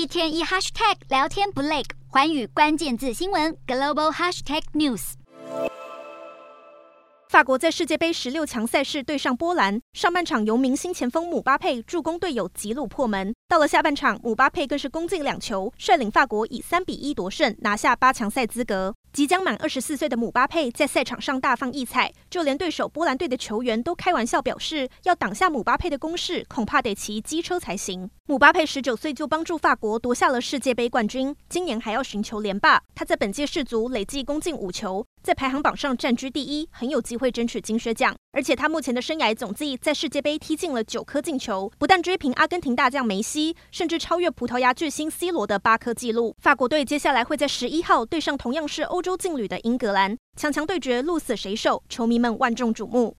一天一 hashtag 聊天不累，环宇关键字新闻 global hashtag news。法国在世界杯十六强赛事对上波兰，上半场由明星前锋姆巴佩助攻队友吉鲁破门，到了下半场，姆巴佩更是攻进两球，率领法国以三比一夺胜，拿下八强赛资格。即将满二十四岁的姆巴佩在赛场上大放异彩，就连对手波兰队的球员都开玩笑表示，要挡下姆巴佩的攻势，恐怕得骑机车才行。姆巴佩十九岁就帮助法国夺下了世界杯冠军，今年还要寻求连霸。他在本届世足累计攻进五球，在排行榜上占居第一，很有机会争取金靴奖。而且他目前的生涯总计在世界杯踢进了九颗进球，不但追平阿根廷大将梅西，甚至超越葡萄牙巨星 C 罗的八颗纪录。法国队接下来会在十一号对上同样是欧洲劲旅的英格兰，强强对决，鹿死谁手，球迷们万众瞩目。